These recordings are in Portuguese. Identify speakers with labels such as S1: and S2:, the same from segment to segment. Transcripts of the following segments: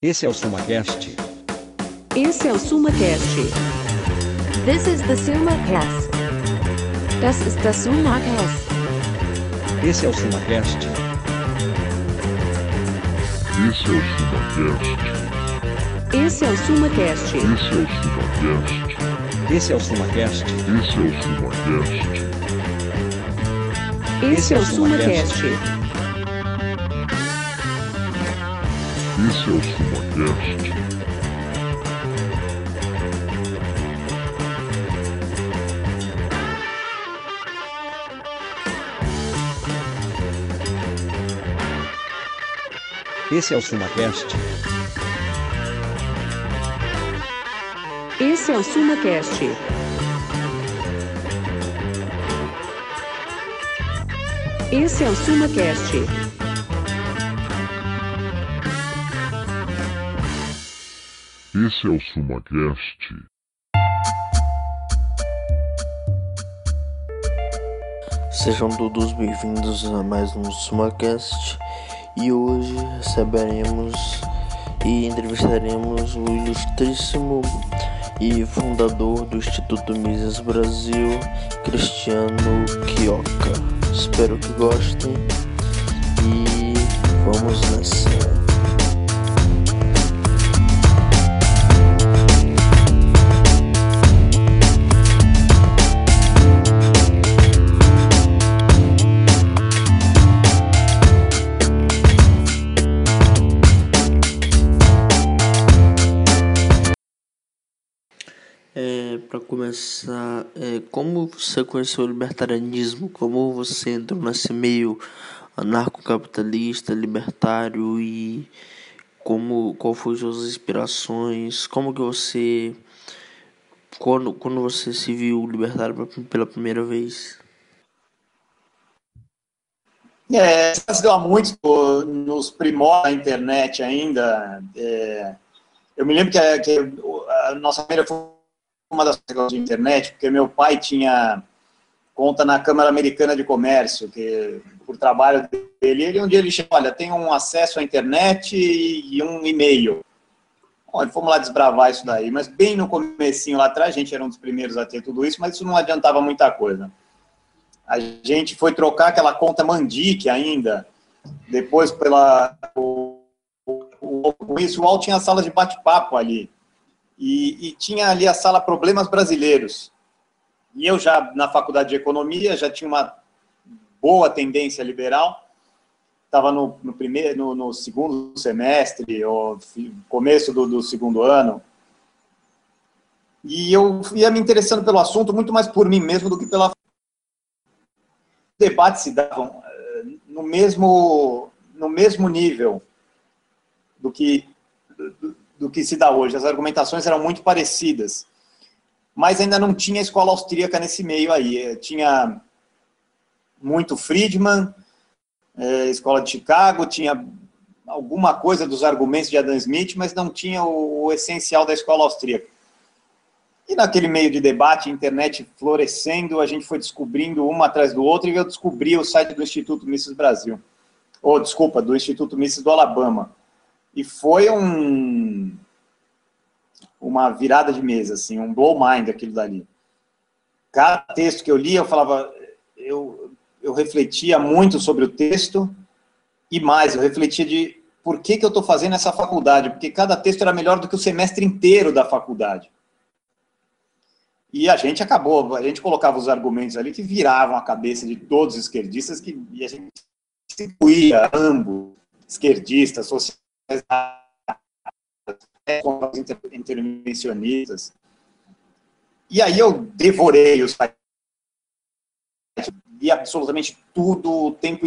S1: Esse é o SumaCast.
S2: Esse é o SumaCast.
S3: This is the SumaCast. Das ist das SumaCast.
S1: Esse é o SumaCast.
S4: Esse é o SumaCast.
S2: Esse
S4: Esse é o SumaCast.
S2: é o SumaCast.
S4: Esse é o SumaCast.
S2: Esse é o SumaCast.
S4: Esse é o SumaCast.
S1: Esse é o SumaCast.
S2: Esse é o SumaCast. Esse é o SumaCast.
S4: Esse é o SumaCast.
S5: Sejam todos bem-vindos a mais um SumaCast e hoje receberemos e entrevistaremos o ilustríssimo e fundador do Instituto Mises Brasil, Cristiano Quioca. Espero que gostem e vamos nessa. Para começar, é, como você conheceu o libertarianismo? Como você entrou nesse meio anarcocapitalista, libertário e como qual foram suas inspirações? Como que você quando quando você se viu libertário pela primeira vez?
S6: É, se há muito nos primórdios da internet ainda. É, eu me lembro que a, que a nossa primeira foi uma das coisas de internet, porque meu pai tinha conta na Câmara Americana de Comércio, que por trabalho dele, ele um dia ele chegou, olha, tem um acesso à internet e um e-mail. Olha, fomos lá desbravar isso daí, mas bem no comecinho lá atrás, a gente era um dos primeiros a ter tudo isso, mas isso não adiantava muita coisa. A gente foi trocar aquela conta Mandic ainda, depois pela o, o, o, isso, o UOL tinha sala de bate-papo ali. E, e, tinha ali a sala Problemas Brasileiros. E eu já, na faculdade de Economia, já tinha uma boa tendência liberal, estava no, no, primeiro, no, no, segundo semestre, ou começo do, do, segundo ano, e eu ia me interessando pelo assunto muito mais por mim mesmo do que pela... Debates se davam no mesmo, no mesmo nível do que do que se dá hoje. As argumentações eram muito parecidas, mas ainda não tinha escola austríaca nesse meio aí. Tinha muito Friedman, é, escola de Chicago, tinha alguma coisa dos argumentos de Adam Smith, mas não tinha o, o essencial da escola austríaca. E naquele meio de debate, internet florescendo, a gente foi descobrindo uma atrás do outro e eu descobri o site do Instituto Mises Brasil. Ou, desculpa, do Instituto Mises do Alabama. E foi um uma virada de mesa, assim, um blow mind aquilo dali. Cada texto que eu lia, eu falava, eu, eu refletia muito sobre o texto e mais, eu refletia de por que, que eu estou fazendo essa faculdade, porque cada texto era melhor do que o semestre inteiro da faculdade. E a gente acabou, a gente colocava os argumentos ali que viravam a cabeça de todos os esquerdistas, que, e a gente distribuía ambos, esquerdistas, socialistas, intervencionistas. E aí eu devorei os sites, li absolutamente tudo, o tempo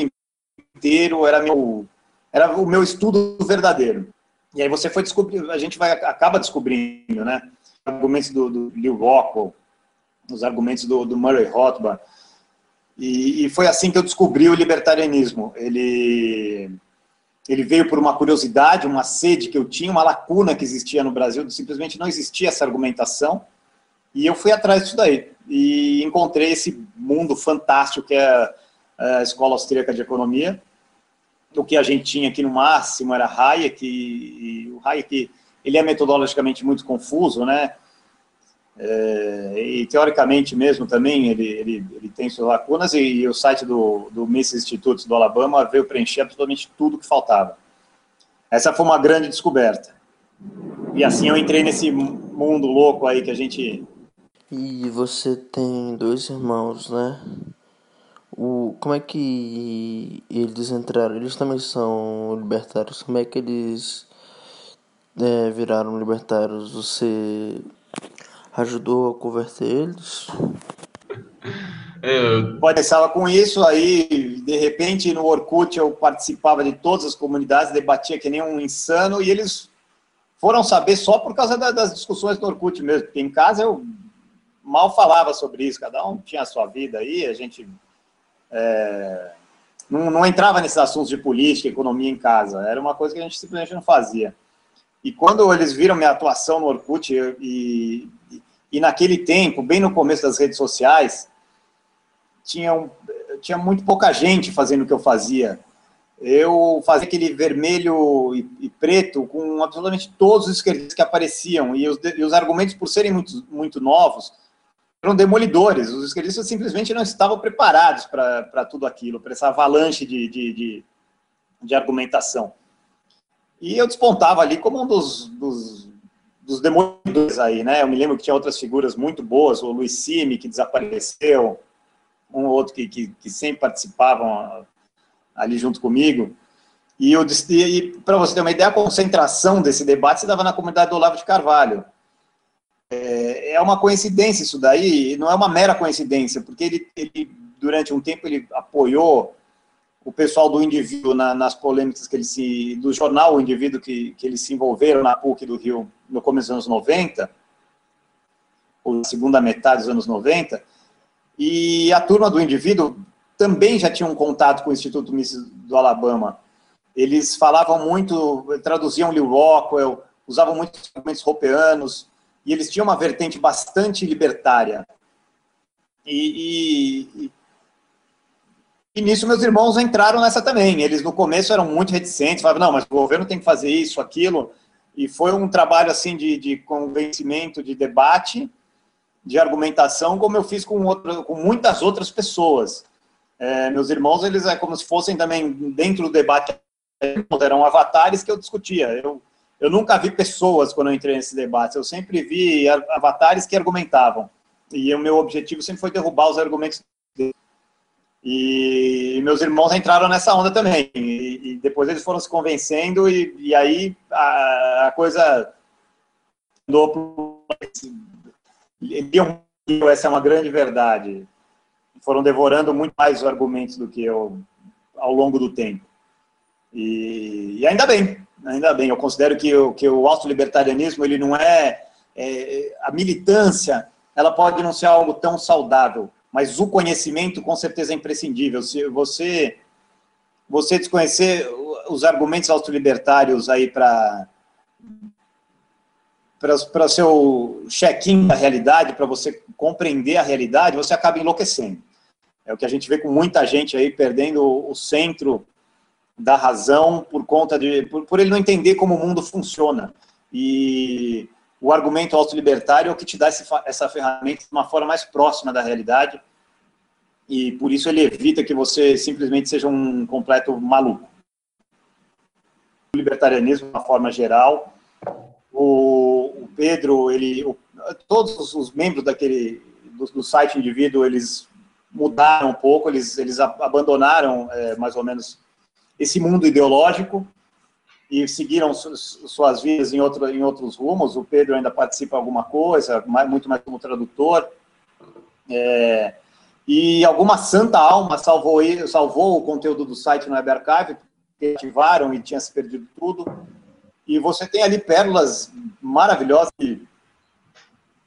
S6: inteiro, era, meu, era o meu estudo verdadeiro. E aí você foi descobrir, a gente vai, acaba descobrindo, né? Argumentos do, do Leo Rockwell, os argumentos do, do Murray Rothbard. E, e foi assim que eu descobri o libertarianismo. Ele ele veio por uma curiosidade, uma sede que eu tinha, uma lacuna que existia no Brasil, simplesmente não existia essa argumentação, e eu fui atrás disso daí, e encontrei esse mundo fantástico que é a Escola Austríaca de Economia, o que a gente tinha aqui no máximo era Hayek, e, e o Hayek ele é metodologicamente muito confuso, né? É, e teoricamente mesmo também ele, ele, ele tem suas lacunas, e, e, o site do, do Mises Institute do Alabama veio preencher absolutamente tudo que faltava. Essa foi uma grande descoberta. E assim eu entrei nesse mundo louco aí que a gente.
S5: E você tem dois irmãos, né? O, como é que eles entraram? Eles também são libertários. Como é que eles é, viraram libertários? Você ajudou a converter eles?
S6: É, eu pensava com isso, aí de repente no Orkut eu participava de todas as comunidades, debatia que nem um insano, e eles foram saber só por causa das discussões do Orkut mesmo, porque em casa eu mal falava sobre isso, cada um tinha a sua vida aí, a gente é, não, não, entrava nesses assuntos de política, economia em casa, era uma coisa que a gente simplesmente não fazia. E quando eles viram minha atuação no Orkut, e, e, e naquele tempo, bem no começo das redes sociais, tinha, um, tinha muito pouca gente fazendo o que eu fazia. Eu fazia aquele vermelho e, e preto com absolutamente todos os esquerdistas que apareciam, e os, e os argumentos, por serem muito, muito novos, eram demolidores. Os esquerdistas simplesmente não estavam preparados para tudo aquilo, para essa avalanche de, de, de, de, argumentação. E eu despontava ali como um dos, dos, dos, aí, né? Eu me lembro que tinha outras figuras muito boas, o Luiz Simi, que desapareceu, um ou outro que, que, que sempre participavam ali junto comigo. E, e para você ter uma ideia, a concentração desse debate se dava na comunidade do Olavo de Carvalho. É, é uma coincidência isso daí, não é uma mera coincidência, porque ele, ele durante um tempo, ele apoiou o pessoal do indivíduo na, nas polêmicas que ele se. do jornal O Indivíduo que, que eles se envolveram na PUC do Rio no começo dos anos 90, ou na segunda metade dos anos 90, e a turma do indivíduo também já tinha um contato com o Instituto Mises do Alabama. Eles falavam muito, traduziam Lewis Rockwell, usavam muitos argumentos ropeanos, e eles tinham uma vertente bastante libertária. E, e, e, nisso meus irmãos entraram nessa também. Eles no começo eram muito reticentes, falavam, não, mas o governo tem que fazer isso, aquilo. E foi um trabalho assim de, de convencimento, de debate, de argumentação, como eu fiz com, com muitas outras pessoas. É, meus irmãos, eles é como se fossem também dentro do debate, eram avatares que eu discutia. Eu eu nunca vi pessoas quando eu entrei nesse debate, eu sempre vi avatares que argumentavam. E o meu objetivo sempre foi derrubar os argumentos deles. E meus irmãos entraram nessa onda também. E, depois eles foram se convencendo, e, e aí a, a coisa andou essa é uma grande verdade. Foram devorando muito mais os argumentos do que eu ao longo do tempo. E, e ainda bem, ainda bem. Eu considero que que o auto-libertarianismo, ele não é, é, A militância, ela pode não ser algo tão saudável, mas o conhecimento, com certeza, é imprescindível. Se você, você desconhecer os argumentos auto-libertários aí para para seu check-in da realidade, para você compreender a realidade, você acaba enlouquecendo. É o que a gente vê com muita gente aí perdendo o centro da razão por conta de por, por ele não entender como o mundo funciona. E o argumento autolibertário é o que te dá esse, essa ferramenta de uma forma mais próxima da realidade. E por isso ele evita que você simplesmente seja um completo maluco. O libertarianismo, de uma forma geral, o, o Pedro, ele, o, todos os membros daquele do, do, site indivíduo, eles mudaram um pouco, eles, eles abandonaram é, mais ou menos esse mundo ideológico e seguiram suas vidas em, outro, em outros rumos. O Pedro ainda participa alguma coisa, muito mais como tradutor. É, e alguma santa alma salvou, salvou o conteúdo do site no Web Archive, porque ativaram e tinha se perdido tudo. E você tem ali pérolas maravilhosas, que,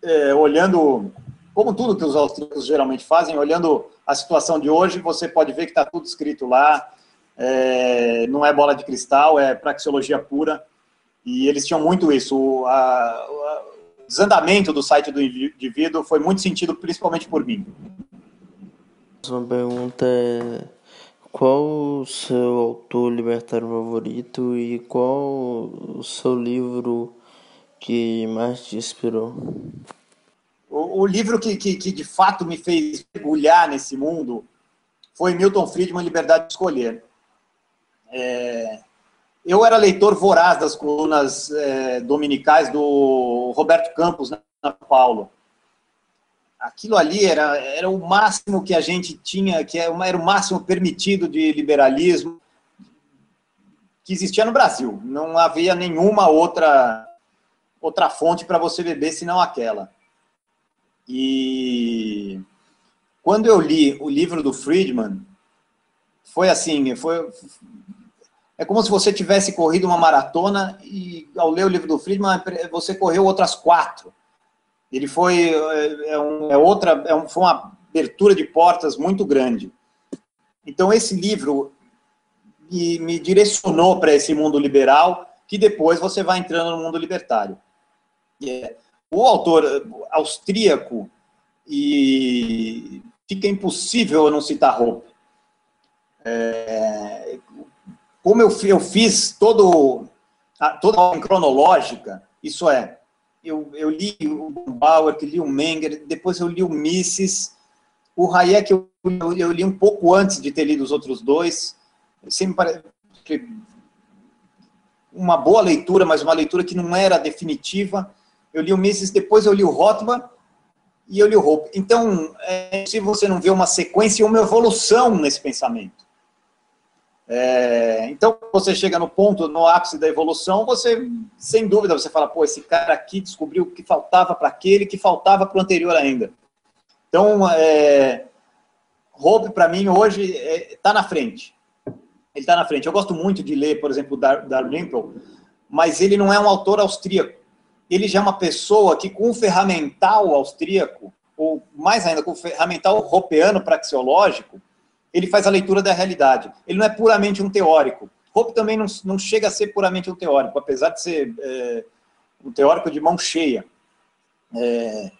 S6: é, olhando, como tudo que os austríacos geralmente fazem, olhando a situação de hoje, você pode ver que está tudo escrito lá, é, não é bola de cristal, é praxeologia pura. E eles tinham muito isso. O, a, o desandamento do site do indivíduo foi muito sentido, principalmente por mim.
S5: Uma pergunta é Qual o seu autor libertário favorito e qual o seu livro que mais te inspirou?
S6: O, o livro que, que, que, de fato me fez mergulhar nesse mundo foi Milton Friedman, Liberdade de Escolher. É, eu era leitor voraz das colunas é, dominicais do Roberto Campos, na Paulo aquilo ali era, era o máximo que a gente tinha, que é era o máximo permitido de liberalismo que existia no Brasil. Não havia nenhuma outra outra fonte para você beber senão aquela. E quando eu li o livro do Friedman, foi assim, foi é como se você tivesse corrido uma maratona e ao ler o livro do Friedman você correu outras quatro ele foi é, é, um, é outra, é um, foi uma abertura de portas muito grande. Então esse livro me, me direcionou para esse mundo liberal, que depois você vai entrando no mundo libertário. É, o autor austríaco e fica impossível eu não citar Hope. É, como eu, eu fiz todo, toda a cronológica, isso é, eu, eu li o Bauer, li o Menger, depois eu li o Mises, o Hayek eu, eu, eu, li um pouco antes de ter lido os outros dois, sempre parece uma boa leitura, mas uma leitura que não era definitiva. Eu li o Mises, depois eu li o Rothbard e eu li o Hope. Então, é, se você não vê uma sequência e uma evolução nesse pensamento. É, então, você chega no ponto, no ápice da evolução, você, sem dúvida, você fala, pô, esse cara aqui descobriu o que faltava para aquele, que faltava para o anterior ainda. Então, é, Hope, para mim, hoje, está é, na frente. Ele está na frente. Eu gosto muito de ler, por exemplo, Dar Dalrymple, mas ele não é um autor austríaco. Ele já é uma pessoa que, com o ferramental austríaco, ou mais ainda, com o ferramental ropeano praxeológico, ele faz a leitura da realidade. Ele não é puramente um teórico. Hope também não, não chega a ser puramente um teórico, apesar de ser é, um teórico de mão cheia. É,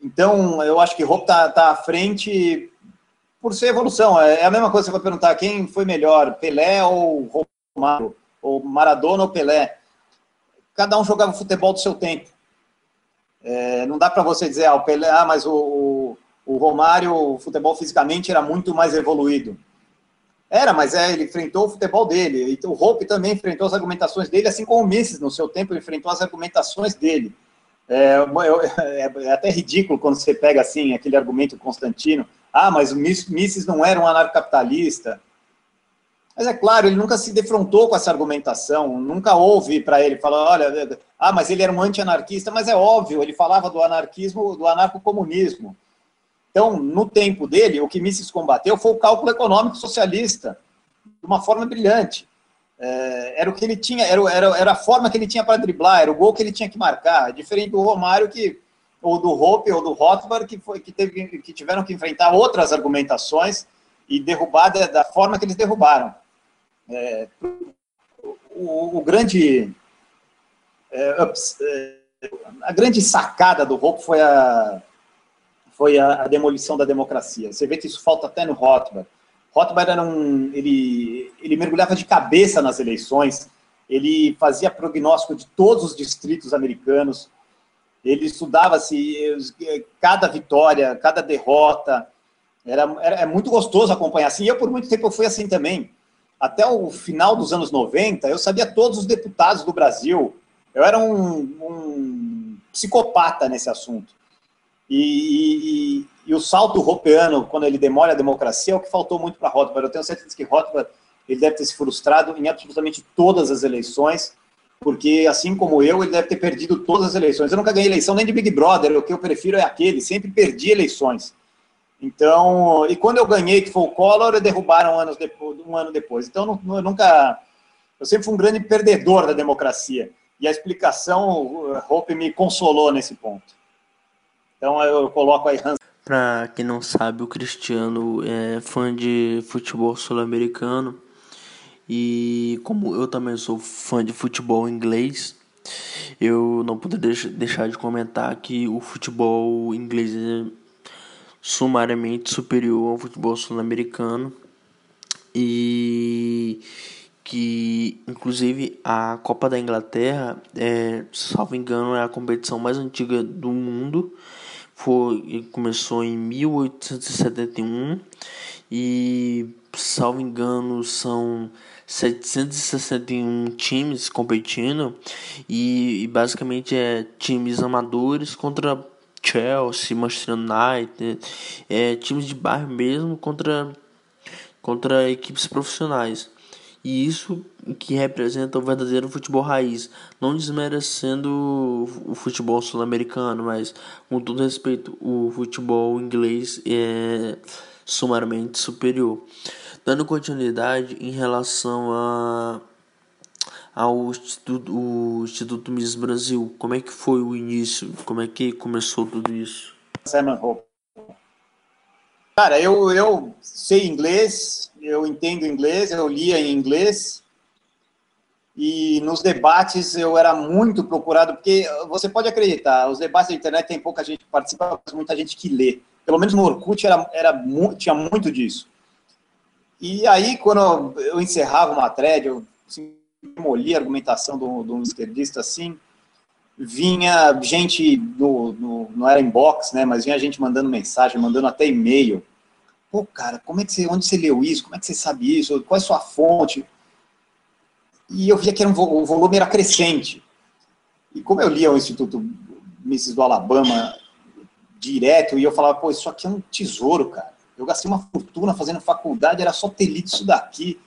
S6: então, eu acho que Hope está tá à frente por ser evolução. É, é a mesma coisa que você vai perguntar quem foi melhor, Pelé ou Romário, ou Maradona ou Pelé. Cada um jogava futebol do seu tempo. É, não dá para você dizer, ah, o Pelé, ah, mas o, o Romário, o futebol fisicamente era muito mais evoluído. Era, mas é, ele enfrentou o futebol dele. E o Hope também enfrentou as argumentações dele, assim como o Misses, no seu tempo, enfrentou as argumentações dele. É, é, é, até ridículo quando você pega assim aquele argumento Constantino. Ah, mas o Misses não era um anarcocapitalista. Mas é claro, ele nunca se defrontou com essa argumentação, nunca houve para ele falar, olha, ah, mas ele era um anti-anarquista, mas é óbvio, ele falava do anarquismo, do anarcocomunismo. Então, no tempo dele, o que Mises combateu foi o cálculo econômico socialista, de uma forma brilhante. É, era o que ele tinha, era, era, era a forma que ele tinha para driblar, era o gol que ele tinha que marcar, diferente do Romário que ou do Hope ou do Rothbard que foi que teve que tiveram que enfrentar outras argumentações e derrubar da, da forma que eles derrubaram. É, o, o, grande é, é, a grande sacada do Hope foi a foi a, a, demolição da democracia. Você vê que isso falta até no Rothbard. Rothbard era um, ele, ele mergulhava de cabeça nas eleições, ele fazia prognóstico de todos os distritos americanos, ele estudava se cada vitória, cada derrota, era, era é muito gostoso acompanhar assim. Eu por muito tempo fui assim também. Até o final dos anos 90, eu sabia todos os deputados do Brasil. Eu era um, um psicopata nesse assunto. E, e, e, o salto ropeano, quando ele demora a democracia, é o que faltou muito para Rothbard. Eu tenho certeza que Rothbard ele deve ter se frustrado em absolutamente todas as eleições, porque, assim como eu, ele deve ter perdido todas as eleições. Eu nunca ganhei eleição nem de Big Brother, o que eu prefiro é aquele, sempre perdi eleições. Então, e quando eu ganhei, que foi o Collor, derrubaram anos depois, um ano depois. Então, eu nunca. Eu sempre fui um grande perdedor da democracia. E a explicação, Hope me consolou nesse ponto. Então eu coloco aí Hans.
S5: Pra quem não sabe, o Cristiano é fã de futebol sul-americano. E como eu também sou fã de futebol inglês, eu não poderia deixar de comentar que o futebol inglês é sumariamente superior ao futebol sul-americano. e que inclusive a Copa da Inglaterra, é, salvo engano, é a competição mais antiga do mundo. Foi, começou em 1871 e, salvo engano, são 761 times competindo e, e basicamente é times amadores contra Chelsea, Manchester United, é, times de bairro mesmo contra, contra equipes profissionais. E isso que representa o verdadeiro futebol raiz, não desmerecendo o futebol sul-americano, mas com todo respeito, o futebol inglês é sumariamente superior. Dando continuidade em relação a ao Instituto, o Instituto Miss Brasil, como é que foi o início? Como é que começou tudo isso?
S6: Cara, eu, eu sei inglês, eu entendo inglês, eu lia em inglês. E nos debates eu era muito procurado, porque você pode acreditar, os debates da internet tem pouca gente que participa, mas muita gente que lê. Pelo menos no Orkut era, era, tinha muito disso. E aí, quando eu encerrava uma thread, eu assim, a argumentação de um esquerdista assim, vinha gente, no, no, não era inbox, né, mas vinha gente mandando mensagem, mandando até e-mail. Pô, cara, como é que você, onde você leu isso? Como é que você sabe isso? Qual é a sua fonte? E eu via que era um, o volume era crescente. E como eu lia o Instituto Mises do Alabama direto, e eu falava, pô, isso aqui é um tesouro, cara. Eu gastei uma fortuna fazendo faculdade, era só ter lido isso daqui.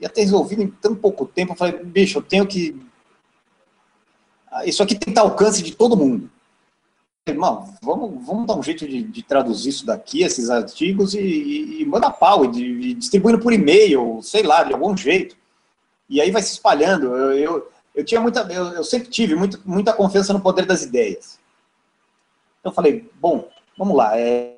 S6: Ia ter resolvido em tão pouco tempo. Eu falei, bicho, eu tenho que isso aqui tem que estar alcance de todo mundo. Irmão, vamos, vamos dar um jeito de, de traduzir isso daqui, esses artigos, e, e, e manda pau, e, e distribuindo por e-mail, sei lá, de algum jeito. E aí vai se espalhando. Eu, eu, eu tinha muita, eu, eu, sempre tive muito, muita confiança no poder das ideias. Então eu falei, bom, vamos lá, é,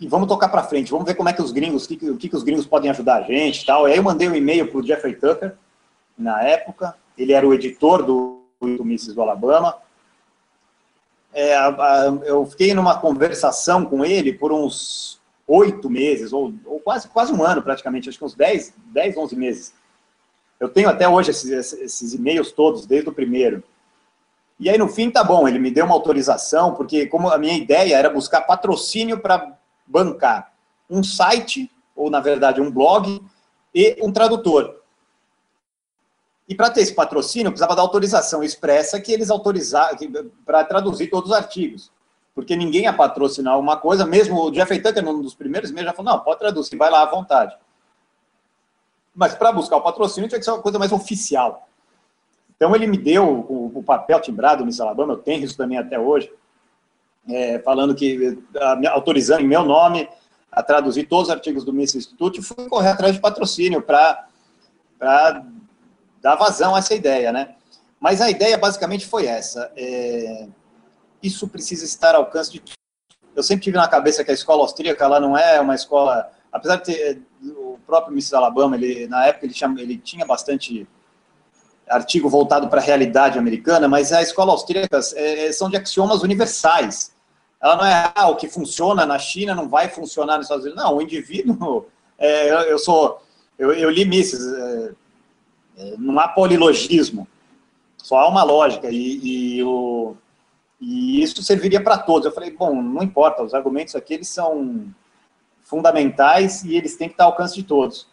S6: e vamos tocar para frente, vamos ver como é que os gringos, o que, que, os gringos podem ajudar a gente tal. E aí eu mandei um e-mail para o Jeffrey Tucker, na época. Ele era o editor do, Misses do Alabama. É, eu fiquei numa conversação com ele por uns oito meses, ou, ou, quase, quase um ano praticamente, acho que uns 10, 10 11 meses. Eu tenho até hoje esses, esses e-mails todos, desde o primeiro. E aí, no fim, tá bom, ele me deu uma autorização, porque como a minha ideia era buscar patrocínio para bancar um site, ou na verdade um blog, e um tradutor. E para ter esse patrocínio, precisava da autorização expressa que eles autorizaram para traduzir todos os artigos. Porque ninguém ia patrocinar uma coisa, mesmo o Jeffrey Tucker, num dos primeiros meses, já falou: não, pode traduzir, vai lá à vontade. Mas para buscar o patrocínio tinha que ser uma coisa mais oficial. Então ele me deu o, o papel timbrado Miss Alabama, eu tenho isso também até hoje, é, falando que, autorizando em meu nome a traduzir todos os artigos do Miss Institute, fui correr atrás de patrocínio para dar vazão a essa ideia, né? Mas a ideia basicamente foi essa. É, isso precisa estar ao alcance de. Eu sempre tive na cabeça que a escola austríaca ela não é uma escola, apesar de ter o próprio Mrs. Alabama, ele na época ele, chama, ele tinha bastante artigo voltado para a realidade americana, mas a escola austríaca é, são de axiomas universais. Ela não é ah, o que funciona na China não vai funcionar nos Estados Unidos. Não, o indivíduo. É, eu, sou, eu, eu li Mises. É, é, não há polilogismo, só há uma lógica, e, e, o, e isso serviria para todos. Eu falei, bom, não importa, os argumentos aqui eles são fundamentais e eles têm que estar ao alcance de todos.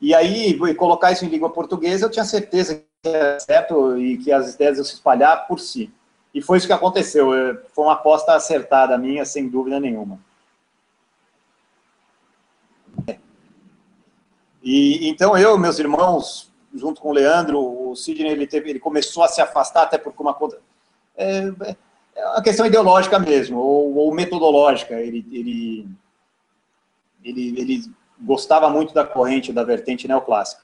S6: E aí, colocar isso em língua portuguesa, eu tinha certeza que era certo e que as ideias iam se espalhar por si. E foi isso que aconteceu. Foi uma aposta acertada minha, sem dúvida nenhuma. E então eu, meus irmãos, junto com o Leandro, o Sidney ele, teve, ele começou a se afastar até por uma conta. É, é uma questão ideológica mesmo, ou, ou metodológica. Ele, ele, ele, ele gostava muito da corrente, da vertente neoclássica.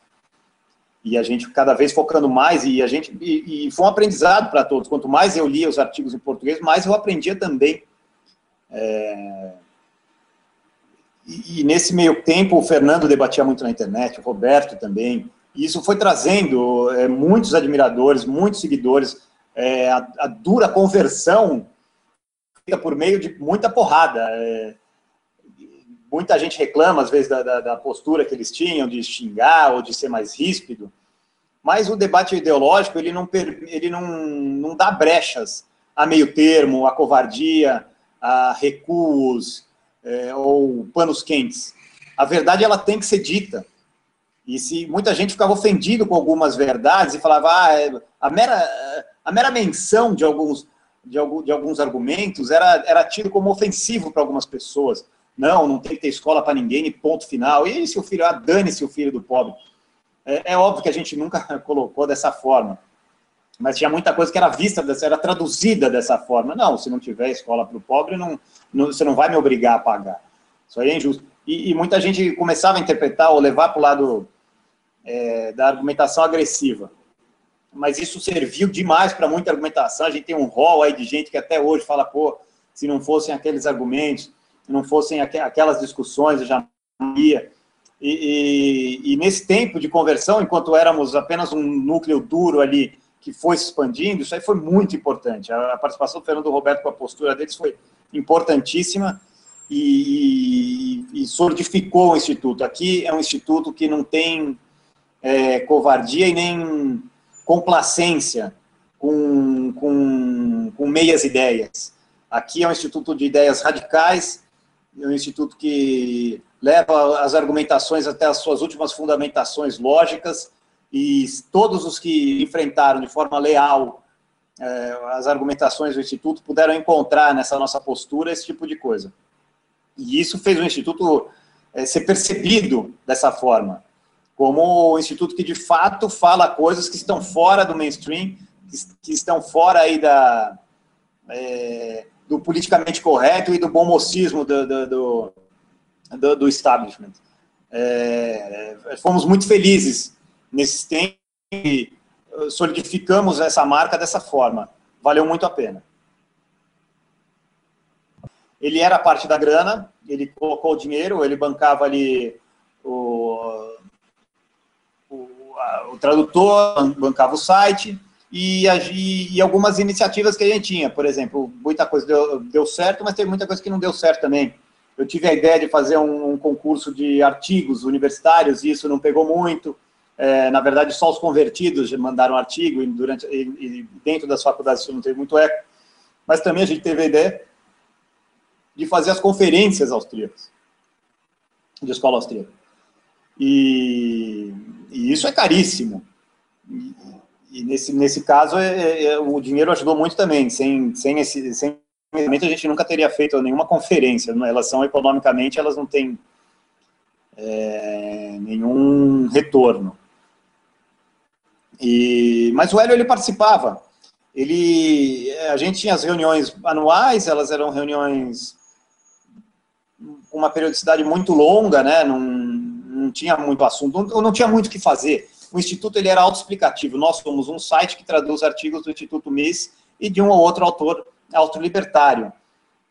S6: E a gente cada vez focando mais, e a gente e, e foi um aprendizado para todos. Quanto mais eu lia os artigos em português, mais eu aprendia também. É, e, e, nesse meio tempo, o Fernando debatia muito na internet, o Roberto também. Isso foi trazendo é, muitos admiradores, muitos seguidores, é, a, a, dura conversão feita por meio de muita porrada. É, muita gente reclama, às vezes, da, da, da, postura que eles tinham, de xingar ou de ser mais ríspido, mas o debate ideológico, ele não, ele não, não dá brechas a meio termo, a covardia, a recuos é, ou panos quentes. A verdade, ela tem que ser dita. E se muita gente ficava ofendido com algumas verdades e falava, ah, é, a mera, a mera menção de alguns, de, algum, de alguns argumentos era, era tido como ofensivo para algumas pessoas. Não, não tem que ter escola para ninguém ponto final. E se o filho, ah, dane-se o filho do pobre. É, é, óbvio que a gente nunca colocou dessa forma. Mas tinha muita coisa que era vista, era traduzida dessa forma. Não, se não tiver escola para o pobre, não, não, você não vai me obrigar a pagar. Isso aí é injusto. E, e muita gente começava a interpretar ou levar para o lado é, da argumentação agressiva. Mas isso serviu demais para muita argumentação. A gente tem um rol aí de gente que até hoje fala, pô, se não fossem aqueles argumentos, se não fossem aqu aquelas discussões, eu já ia. E, e, e, nesse tempo de conversão, enquanto éramos apenas um núcleo duro ali que foi se expandindo, isso aí foi muito importante. A, a participação do Fernando Roberto com a postura deles foi importantíssima e, e, solidificou o Instituto. Aqui é um instituto que não tem é, covardia e nem complacência com, com, com meias ideias. Aqui é um instituto de ideias radicais, é um instituto que leva as argumentações até as suas últimas fundamentações lógicas, e todos os que enfrentaram de forma leal é, as argumentações do Instituto puderam encontrar nessa nossa postura esse tipo de coisa. E isso fez o Instituto é, ser percebido dessa forma como um instituto que de fato fala coisas que estão fora do mainstream, que estão fora aí da, é, do politicamente correto e do bom mocismo do, do, do, do establishment. É, fomos muito felizes nesses tempos e solidificamos essa marca dessa forma. Valeu muito a pena. Ele era parte da grana, ele colocou o dinheiro, ele bancava ali o, o tradutor bancava o site e, e, algumas iniciativas que a gente tinha. Por exemplo, muita coisa deu, deu, certo, mas teve muita coisa que não deu certo também. Eu tive a ideia de fazer um, um concurso de artigos universitários e isso não pegou muito. É, na verdade, só os convertidos mandaram artigo e, durante, e, e dentro das faculdades isso não teve muito eco. Mas também a gente teve a ideia de fazer as conferências austríacas, de escola austríaca. E e isso é caríssimo. E, e nesse, nesse caso, é, é, é, o dinheiro ajudou muito também. Sem, sem esse sem a gente nunca teria feito nenhuma conferência. Né? Elas são economicamente, elas não têm é, nenhum retorno. E, mas o Hélio, ele participava. Ele, a gente tinha as reuniões anuais, elas eram reuniões com uma periodicidade muito longa, né? Num, não tinha muito assunto, não, não tinha muito o que fazer. O Instituto ele era autoexplicativo. Nós somos um site que traduz artigos do Instituto Miss e de um ou outro autor autolibertário.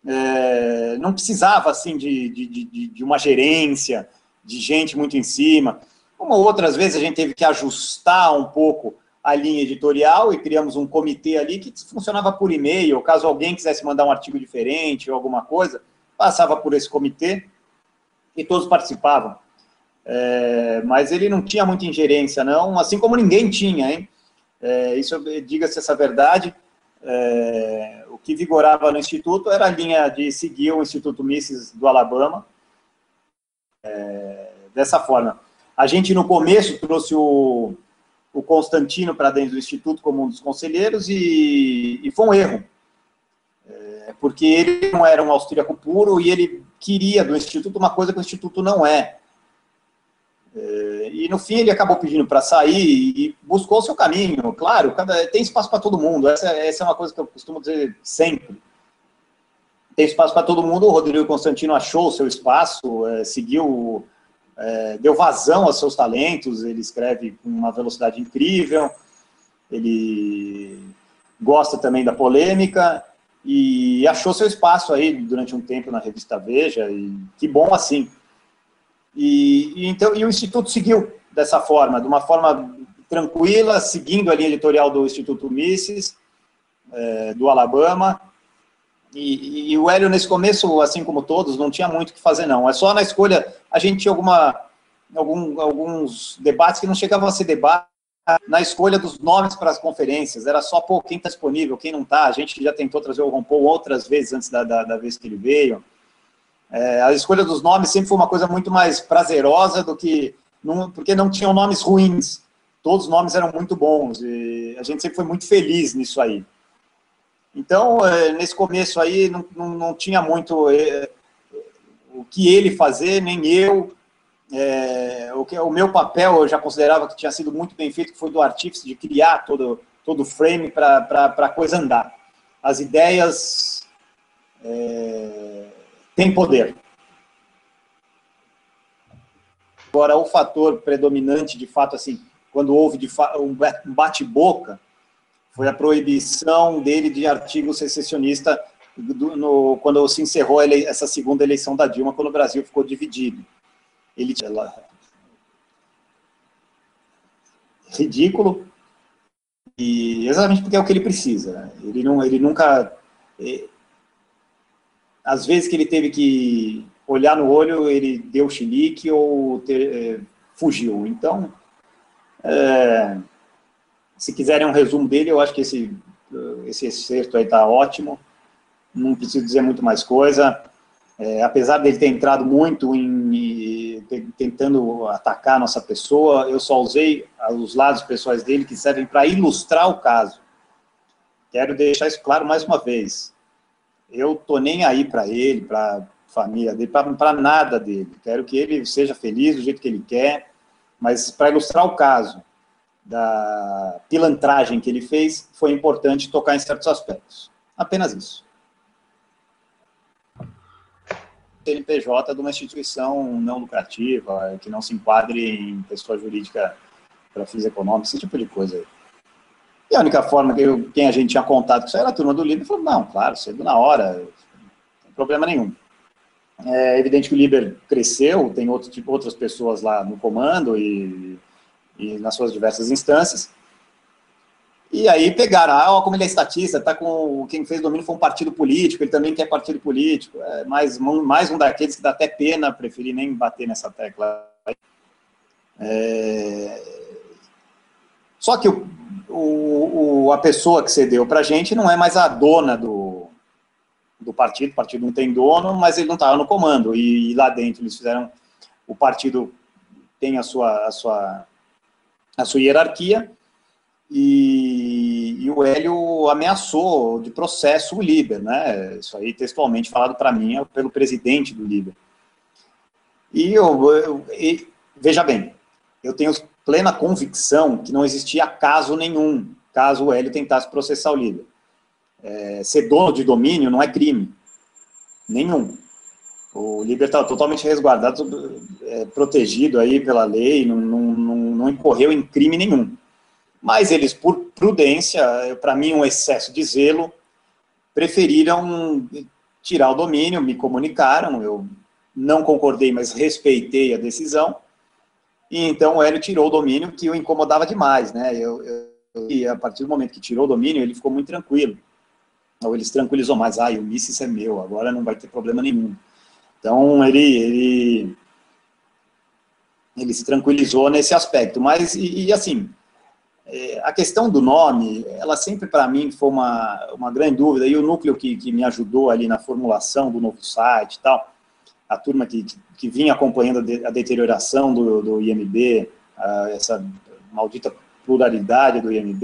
S6: É, não precisava, assim, de, de, de, de uma gerência, de gente muito em cima. Uma ou outras vezes a gente teve que ajustar um pouco a linha editorial e criamos um comitê ali que funcionava por e-mail. Caso alguém quisesse mandar um artigo diferente ou alguma coisa, passava por esse comitê e todos participavam. É, mas ele não tinha muita ingerência, não, assim como ninguém tinha, hein? É, isso, diga-se essa verdade, é, o que vigorava no Instituto era a linha de seguir o Instituto Mises do Alabama, é, dessa forma. A gente, no começo, trouxe o, o Constantino para dentro do Instituto como um dos conselheiros e, e foi um erro, é, porque ele não era um austríaco puro e ele queria do Instituto uma coisa que o Instituto não é, é, e no fim ele acabou pedindo para sair e buscou o seu caminho. Claro, cada, tem espaço para todo mundo. Essa, essa, é uma coisa que eu costumo dizer sempre. Tem espaço para todo mundo. O Rodrigo Constantino achou o seu espaço, é, seguiu, é, deu vazão aos seus talentos. Ele escreve com uma velocidade incrível. Ele gosta também da polêmica e achou seu espaço aí durante um tempo na revista Veja. E que bom assim. E, e, então, e o Instituto seguiu dessa forma, de uma forma tranquila, seguindo a linha editorial do Instituto Mises, é, do Alabama, E, e, o Hélio, nesse começo, assim como todos, não tinha muito o que fazer, não. É só na escolha, a gente tinha alguma, algum, alguns debates que não chegavam a ser debate na escolha dos nomes para as conferências. Era só, pô, quem está disponível, quem não está. A gente já tentou trazer o Rompou outras vezes antes da, da, da vez que ele veio. É, a escolha dos nomes sempre foi uma coisa muito mais prazerosa do que... Porque não tinham nomes ruins. Todos os nomes eram muito bons. E a gente sempre foi muito feliz nisso aí. Então, é, nesse começo aí, não, não, não tinha muito é, o que ele fazer, nem eu. É, o, que, o meu papel eu já considerava que tinha sido muito bem feito, que foi do artífice, de criar todo, todo o frame para a coisa andar. As ideias é, têm poder. Agora, o fator predominante, de fato, assim, quando houve um bate-boca, foi a proibição dele de artigo secessionista do, no, quando se encerrou ele, essa segunda eleição da Dilma, quando o Brasil ficou dividido. Ele ela, ridículo e exatamente porque é o que ele precisa. Ele não, ele nunca, é, às vezes que ele teve que olhar no olho, ele deu chilique ou ter, é, fugiu. Então, é, se quiserem um resumo dele, eu acho que esse, esse excerto aí está ótimo. Não preciso dizer muito mais coisa. É, apesar dele ter entrado muito em, em, tentando atacar a nossa pessoa, eu só usei os lados pessoais dele que servem para ilustrar o caso. Quero deixar isso claro mais uma vez. Eu tô nem aí para ele, para família dele, para nada dele. Quero que ele seja feliz do jeito que ele quer, mas para ilustrar o caso da pilantragem que ele fez, foi importante tocar em certos aspectos. Apenas isso. CNPJ de uma instituição não lucrativa, que não se enquadre em pessoa jurídica para fins econômicos, esse tipo de coisa. E a única forma que eu, quem a gente tinha contato com isso era a turma do Liber, falou, não, claro, cedo na hora, não problema nenhum. É evidente que o Liber cresceu, tem outro, tipo, outras pessoas lá no comando e e nas suas diversas instâncias. E aí pegaram, ah, como ele é estatista, tá com quem fez domínio foi um partido político, ele também quer partido político. É mais, mais um daqueles que dá até pena, preferi nem bater nessa tecla. É... Só que o, o, a pessoa que cedeu para a gente não é mais a dona do, do partido, o partido não tem dono, mas ele não estava no comando. E, e, lá dentro eles fizeram, o partido tem a sua, a sua a sua hierarquia, e, e, o Hélio ameaçou de processo o Liber, né? Isso aí textualmente falado para mim é pelo presidente do Liber. E, eu, eu e, veja bem, eu tenho plena convicção que não existia caso nenhum, caso o Hélio tentasse processar o Liber. É, ser dono de domínio não é crime, nenhum. O Liber está totalmente resguardado, é, protegido aí pela lei, não, não, não, não incorreu em crime nenhum. Mas eles, por prudência, para mim um excesso de zelo, preferiram tirar o domínio, me comunicaram, eu não concordei, mas respeitei a decisão, e então o Hélio tirou o domínio, que o incomodava demais, né, eu, eu, e a partir do momento que tirou o domínio, ele ficou muito tranquilo, ou ele se tranquilizou mais, ah, o Mises é meu, agora não vai ter problema nenhum. Então, ele, ele, ele se tranquilizou nesse aspecto. Mas, e, e assim, é, a questão do nome, ela sempre para mim foi uma, uma grande dúvida, e o núcleo que, que me ajudou ali na formulação do novo site e tal, a turma que, que, vinha acompanhando a deterioração do, do IMB, essa maldita pluralidade do IMB,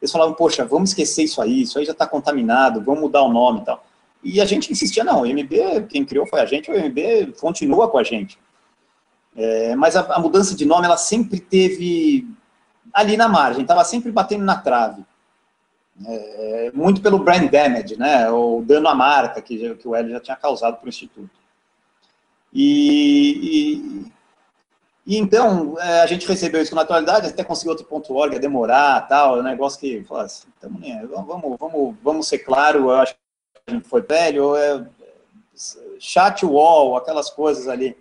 S6: eles falavam, poxa, vamos esquecer isso aí, isso aí já está contaminado, vamos mudar o nome e tal. E a gente insistia, não, o MB, quem criou foi a gente, o MB continua com a gente. É, mas a, a, mudança de nome, ela sempre teve ali na margem, estava sempre batendo na trave. É, muito pelo brand damage, né, o dano à marca que, que o Hélio já tinha causado para o Instituto. E, e, e então, é, a gente recebeu isso com naturalidade, até conseguiu outro ponto org, a demorar, tal, é negócio que, assim, vamos, vamos, vamos ser claro, eu acho foi velho, é, chat wall, aquelas coisas ali.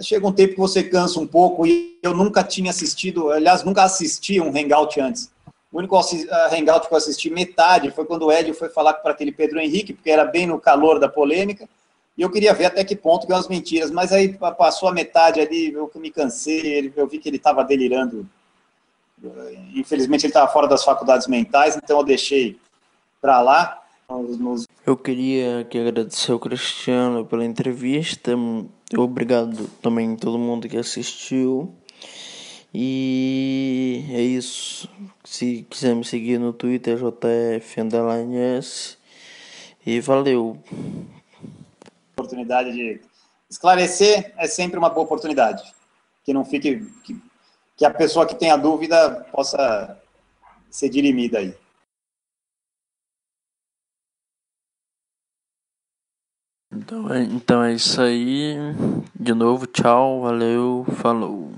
S6: Chega um tempo que você cansa um pouco e eu nunca tinha assistido, aliás, nunca assisti um Hangout antes. O único hangout que eu assisti metade foi quando o Ed foi falar para aquele Pedro Henrique, porque era bem no calor da polêmica, e eu queria ver até que ponto eram as mentiras, mas aí passou a metade ali, eu me cansei, eu vi que ele estava delirando. Infelizmente ele estava fora das faculdades mentais, então eu deixei para lá.
S5: Eu queria agradecer ao Cristiano pela entrevista. Obrigado também a todo mundo que assistiu. E é isso. Se quiser me seguir no Twitter, JF E valeu.
S6: Oportunidade de esclarecer é sempre uma boa oportunidade. Que não fique. Que, que a pessoa que tenha dúvida possa ser dirimida aí.
S5: Então é, então é isso aí. De novo, tchau, valeu, falou.